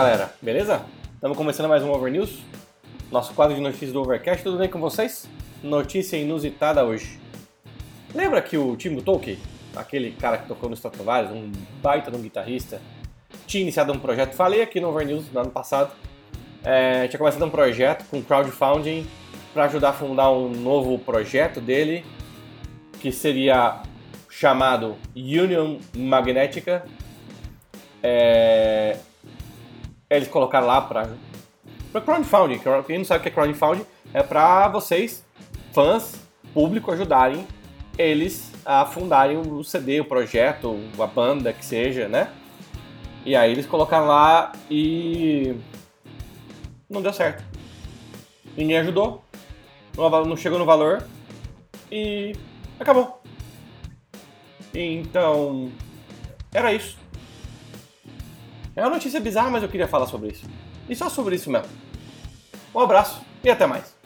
galera, beleza? Estamos começando mais um Over News, nosso quadro de notícias do Overcast. Tudo bem com vocês? Notícia inusitada hoje. Lembra que o Timo Tolkien, aquele cara que tocou no Stratovarius, um baita de um guitarrista, tinha iniciado um projeto, falei aqui no Over News no ano passado, é, tinha começado um projeto com crowdfunding para ajudar a fundar um novo projeto dele, que seria chamado Union Magnética. É, eles colocaram lá para crowdfunding. Quem não sabe o que é crowdfunding, é para vocês, fãs, público, ajudarem eles a fundarem o CD, o projeto, a banda que seja, né? E aí eles colocaram lá e não deu certo. Ninguém ajudou, não chegou no valor e acabou. Então, era isso. É uma notícia bizarra, mas eu queria falar sobre isso. E só sobre isso mesmo. Um abraço e até mais.